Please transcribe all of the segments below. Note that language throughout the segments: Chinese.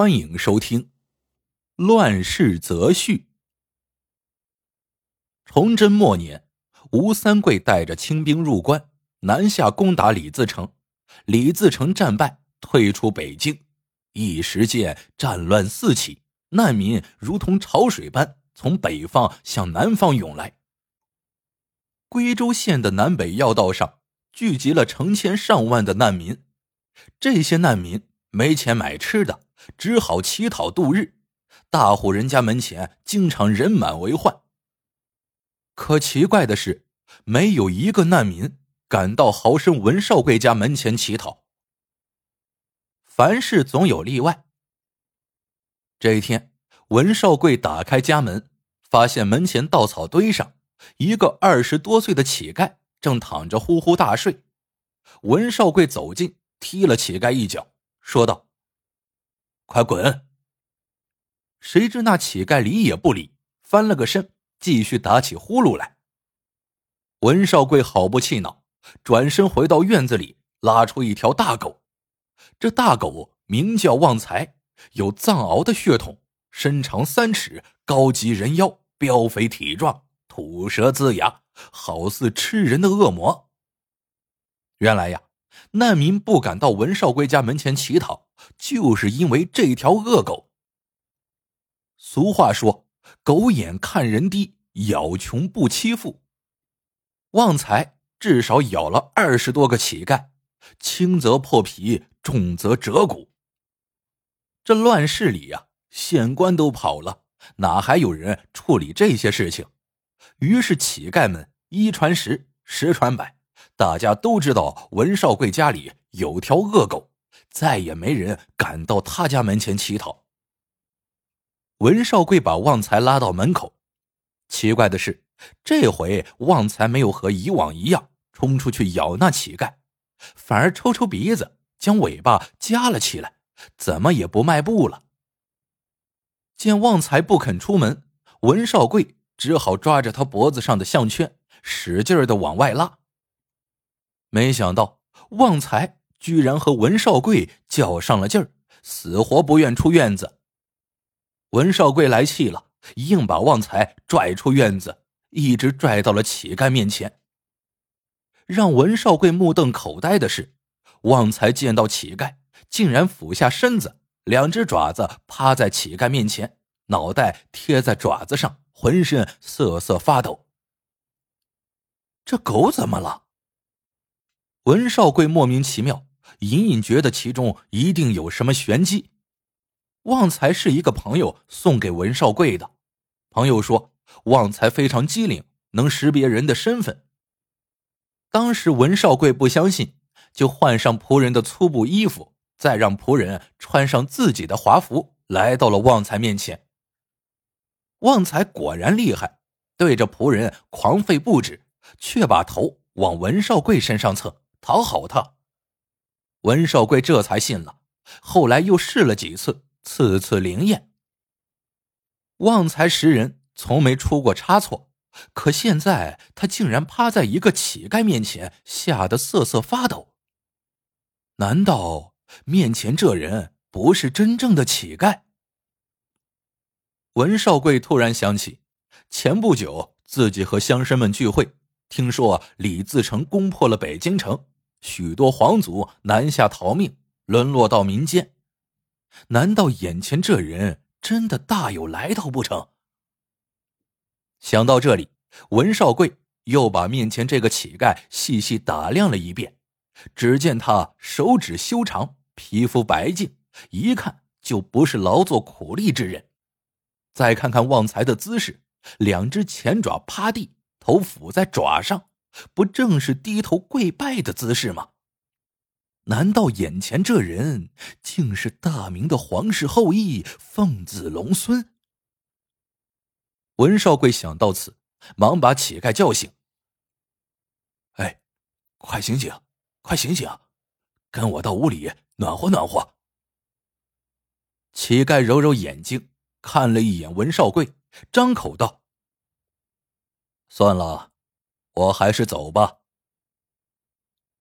欢迎收听《乱世则序》。崇祯末年，吴三桂带着清兵入关，南下攻打李自成。李自成战败，退出北京，一时间战乱四起，难民如同潮水般从北方向南方涌来。归州县的南北要道上聚集了成千上万的难民，这些难民没钱买吃的。只好乞讨度日，大户人家门前经常人满为患。可奇怪的是，没有一个难民敢到豪绅文少贵家门前乞讨。凡事总有例外。这一天，文少贵打开家门，发现门前稻草堆上一个二十多岁的乞丐正躺着呼呼大睡。文少贵走近，踢了乞丐一脚，说道。快滚！谁知那乞丐理也不理，翻了个身，继续打起呼噜来。文少贵好不气恼，转身回到院子里，拉出一条大狗。这大狗名叫旺财，有藏獒的血统，身长三尺，高及人腰，膘肥体壮，吐舌龇牙，好似吃人的恶魔。原来呀。难民不敢到文少贵家门前乞讨，就是因为这条恶狗。俗话说：“狗眼看人低，咬穷不欺富。”旺财至少咬了二十多个乞丐，轻则破皮，重则折骨。这乱世里呀，县官都跑了，哪还有人处理这些事情？于是乞丐们一传十，十传百。大家都知道文少贵家里有条恶狗，再也没人敢到他家门前乞讨。文少贵把旺财拉到门口，奇怪的是，这回旺财没有和以往一样冲出去咬那乞丐，反而抽抽鼻子，将尾巴夹了起来，怎么也不迈步了。见旺财不肯出门，文少贵只好抓着他脖子上的项圈，使劲的往外拉。没想到旺财居然和文少贵较上了劲儿，死活不愿出院子。文少贵来气了，硬把旺财拽出院子，一直拽到了乞丐面前。让文少贵目瞪口呆的是，旺财见到乞丐，竟然俯下身子，两只爪子趴在乞丐面前，脑袋贴在爪子上，浑身瑟瑟发抖。这狗怎么了？文少贵莫名其妙，隐隐觉得其中一定有什么玄机。旺财是一个朋友送给文少贵的，朋友说旺财非常机灵，能识别人的身份。当时文少贵不相信，就换上仆人的粗布衣服，再让仆人穿上自己的华服，来到了旺财面前。旺财果然厉害，对着仆人狂吠不止，却把头往文少贵身上蹭。讨好他，文少贵这才信了。后来又试了几次，次次灵验。旺财识人从没出过差错，可现在他竟然趴在一个乞丐面前，吓得瑟瑟发抖。难道面前这人不是真正的乞丐？文少贵突然想起，前不久自己和乡绅们聚会，听说李自成攻破了北京城。许多皇族南下逃命，沦落到民间。难道眼前这人真的大有来头不成？想到这里，文少贵又把面前这个乞丐细细打量了一遍。只见他手指修长，皮肤白净，一看就不是劳作苦力之人。再看看旺财的姿势，两只前爪趴地，头伏在爪上。不正是低头跪拜的姿势吗？难道眼前这人竟是大明的皇室后裔凤子龙孙？文少贵想到此，忙把乞丐叫醒：“哎，快醒醒，快醒醒，跟我到屋里暖和暖和。”乞丐揉揉眼睛，看了一眼文少贵，张口道：“算了。”我还是走吧。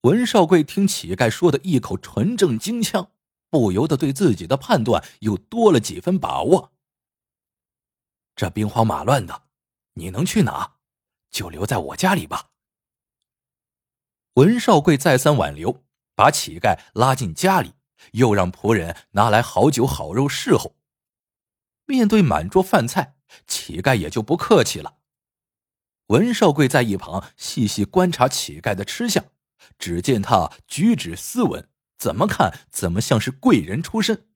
文少贵听乞丐说的一口纯正京腔，不由得对自己的判断又多了几分把握。这兵荒马乱的，你能去哪？就留在我家里吧。文少贵再三挽留，把乞丐拉进家里，又让仆人拿来好酒好肉侍候。面对满桌饭菜，乞丐也就不客气了。文少贵在一旁细细观察乞丐的吃相，只见他举止斯文，怎么看怎么像是贵人出身。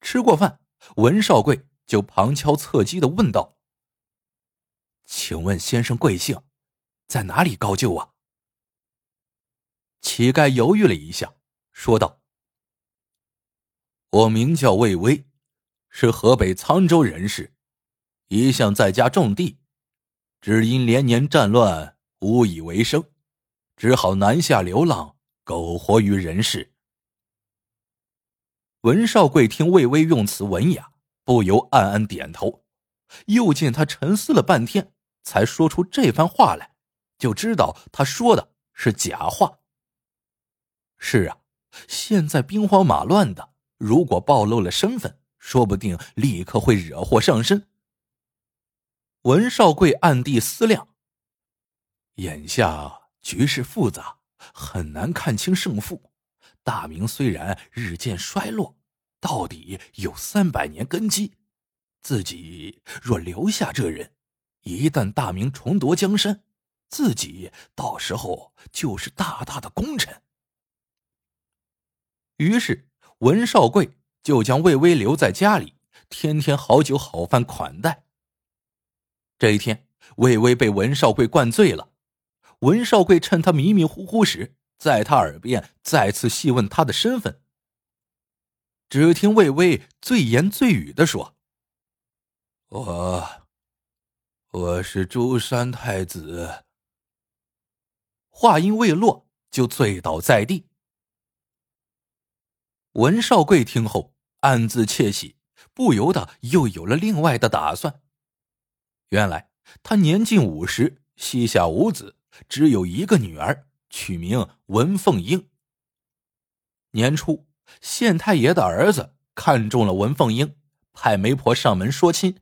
吃过饭，文少贵就旁敲侧击的问道：“请问先生贵姓，在哪里高就啊？”乞丐犹豫了一下，说道：“我名叫魏巍，是河北沧州人士，一向在家种地。”只因连年战乱，无以为生，只好南下流浪，苟活于人世。文少贵听魏巍用词文雅，不由暗暗点头。又见他沉思了半天，才说出这番话来，就知道他说的是假话。是啊，现在兵荒马乱的，如果暴露了身份，说不定立刻会惹祸上身。文少贵暗地思量：眼下局势复杂，很难看清胜负。大明虽然日渐衰落，到底有三百年根基。自己若留下这人，一旦大明重夺江山，自己到时候就是大大的功臣。于是，文少贵就将魏巍留在家里，天天好酒好饭款待。这一天，魏巍被文少贵灌醉了。文少贵趁他迷迷糊糊时，在他耳边再次细问他的身份。只听魏巍醉言醉语的说：“我，我是朱山太子。”话音未落，就醉倒在地。文少贵听后暗自窃喜，不由得又有了另外的打算。原来他年近五十，膝下无子，只有一个女儿，取名文凤英。年初，县太爷的儿子看中了文凤英，派媒婆上门说亲。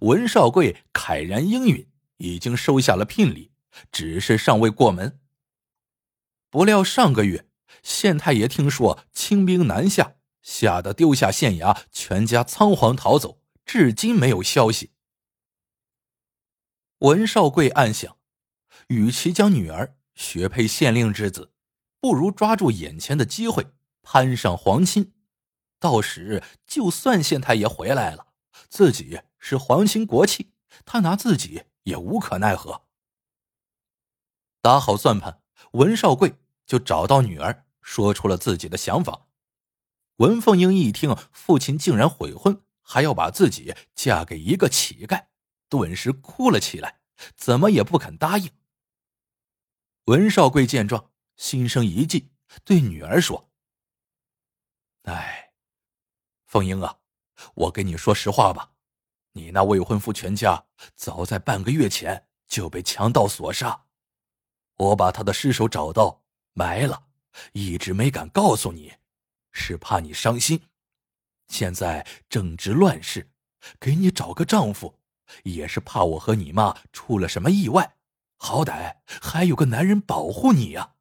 文少贵慨然应允，已经收下了聘礼，只是尚未过门。不料上个月，县太爷听说清兵南下，吓得丢下县衙，全家仓皇逃走，至今没有消息。文少贵暗想，与其将女儿许配县令之子，不如抓住眼前的机会攀上皇亲。到时就算县太爷回来了，自己是皇亲国戚，他拿自己也无可奈何。打好算盘，文少贵就找到女儿，说出了自己的想法。文凤英一听父亲竟然悔婚，还要把自己嫁给一个乞丐。顿时哭了起来，怎么也不肯答应。文少贵见状，心生一计，对女儿说：“哎，凤英啊，我跟你说实话吧，你那未婚夫全家早在半个月前就被强盗所杀，我把他的尸首找到埋了，一直没敢告诉你，是怕你伤心。现在正值乱世，给你找个丈夫。”也是怕我和你妈出了什么意外，好歹还有个男人保护你呀。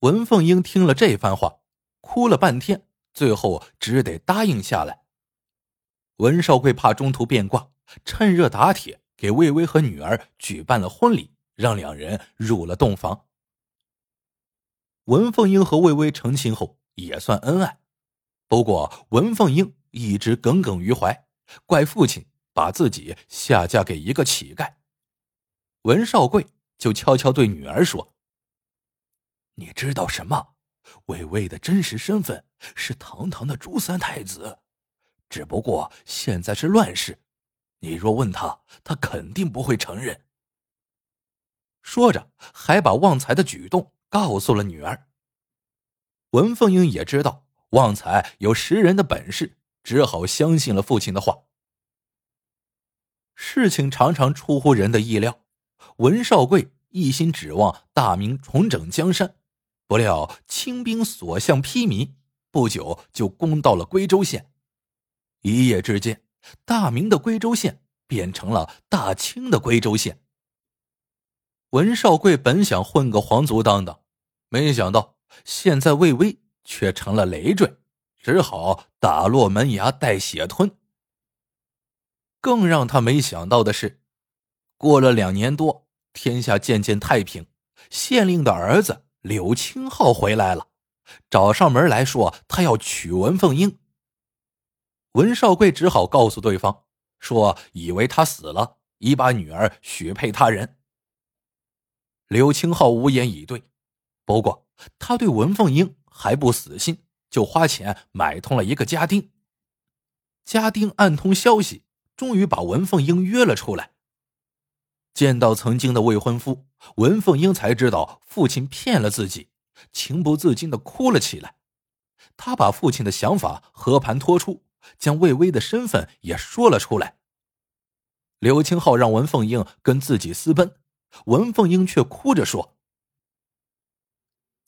文凤英听了这番话，哭了半天，最后只得答应下来。文少贵怕中途变卦，趁热打铁，给魏巍和女儿举办了婚礼，让两人入了洞房。文凤英和魏巍成亲后也算恩爱，不过文凤英一直耿耿于怀。怪父亲把自己下嫁给一个乞丐，文少贵就悄悄对女儿说：“你知道什么？魏巍的真实身份是堂堂的朱三太子，只不过现在是乱世，你若问他，他肯定不会承认。”说着，还把旺财的举动告诉了女儿。文凤英也知道旺财有识人的本事。只好相信了父亲的话。事情常常出乎人的意料，文少贵一心指望大明重整江山，不料清兵所向披靡，不久就攻到了归州县。一夜之间，大明的归州县变成了大清的归州县。文少贵本想混个皇族当当，没想到现在魏巍却成了累赘，只好打落门牙带血吞。更让他没想到的是，过了两年多，天下渐渐太平，县令的儿子柳青浩回来了，找上门来说他要娶文凤英。文少贵只好告诉对方说：“以为他死了，已把女儿许配他人。”刘青浩无言以对。不过他对文凤英还不死心，就花钱买通了一个家丁。家丁暗通消息，终于把文凤英约了出来。见到曾经的未婚夫，文凤英才知道父亲骗了自己，情不自禁的哭了起来。他把父亲的想法和盘托出。将魏巍的身份也说了出来。刘青浩让文凤英跟自己私奔，文凤英却哭着说：“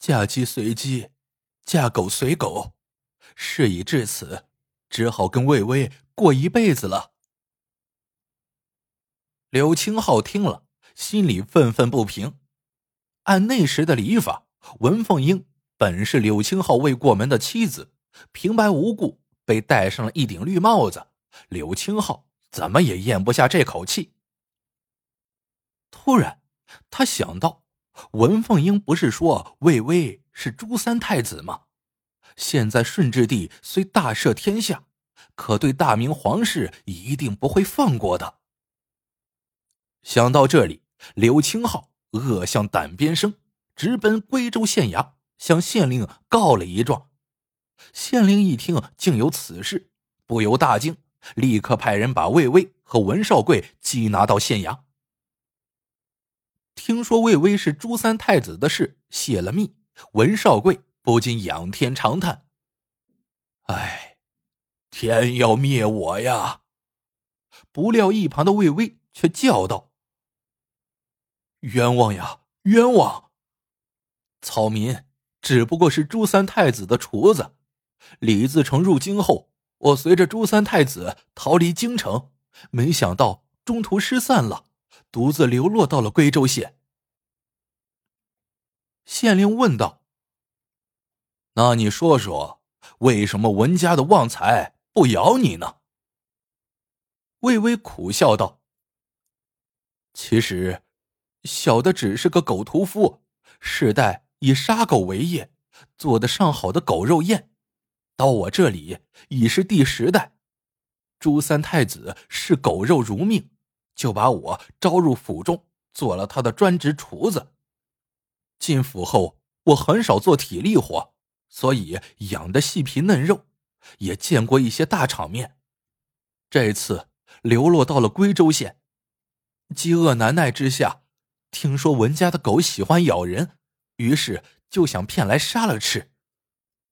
嫁鸡随鸡，嫁狗随狗，事已至此，只好跟魏巍过一辈子了。”柳青浩听了，心里愤愤不平。按那时的礼法，文凤英本是柳青浩未过门的妻子，平白无故。被戴上了一顶绿帽子，柳青浩怎么也咽不下这口气。突然，他想到，文凤英不是说魏巍是朱三太子吗？现在顺治帝虽大赦天下，可对大明皇室一定不会放过的。想到这里，刘清浩恶向胆边生，直奔归州县衙，向县令告了一状。县令一听竟有此事，不由大惊，立刻派人把魏巍和文少贵缉拿到县衙。听说魏巍是朱三太子的事泄了密，文少贵不禁仰天长叹：“唉，天要灭我呀！”不料一旁的魏巍却叫道：“冤枉呀，冤枉！草民只不过是朱三太子的厨子。”李自成入京后，我随着朱三太子逃离京城，没想到中途失散了，独自流落到了归州县。县令问道：“那你说说，为什么文家的旺财不咬你呢？”魏巍苦笑道：“其实，小的只是个狗屠夫，世代以杀狗为业，做的上好的狗肉宴。”到我这里已是第十代，朱三太子视狗肉如命，就把我招入府中，做了他的专职厨子。进府后，我很少做体力活，所以养的细皮嫩肉，也见过一些大场面。这次流落到了归州县，饥饿难耐之下，听说文家的狗喜欢咬人，于是就想骗来杀了吃，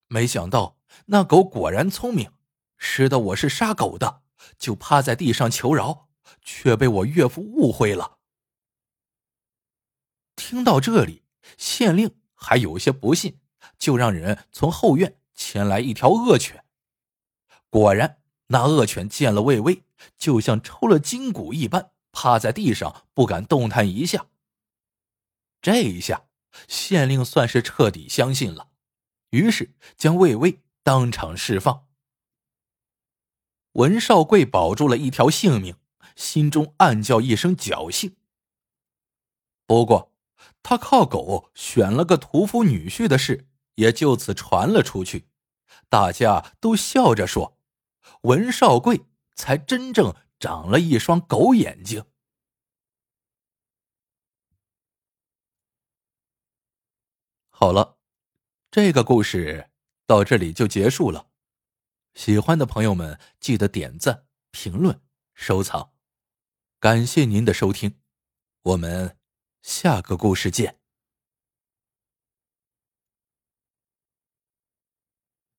没想到。那狗果然聪明，识得我是杀狗的，就趴在地上求饶，却被我岳父误会了。听到这里，县令还有些不信，就让人从后院牵来一条恶犬。果然，那恶犬见了魏巍，就像抽了筋骨一般，趴在地上不敢动弹一下。这一下，县令算是彻底相信了，于是将魏巍。当场释放。文少贵保住了一条性命，心中暗叫一声侥幸。不过，他靠狗选了个屠夫女婿的事也就此传了出去，大家都笑着说：“文少贵才真正长了一双狗眼睛。”好了，这个故事。到这里就结束了，喜欢的朋友们记得点赞、评论、收藏，感谢您的收听，我们下个故事见。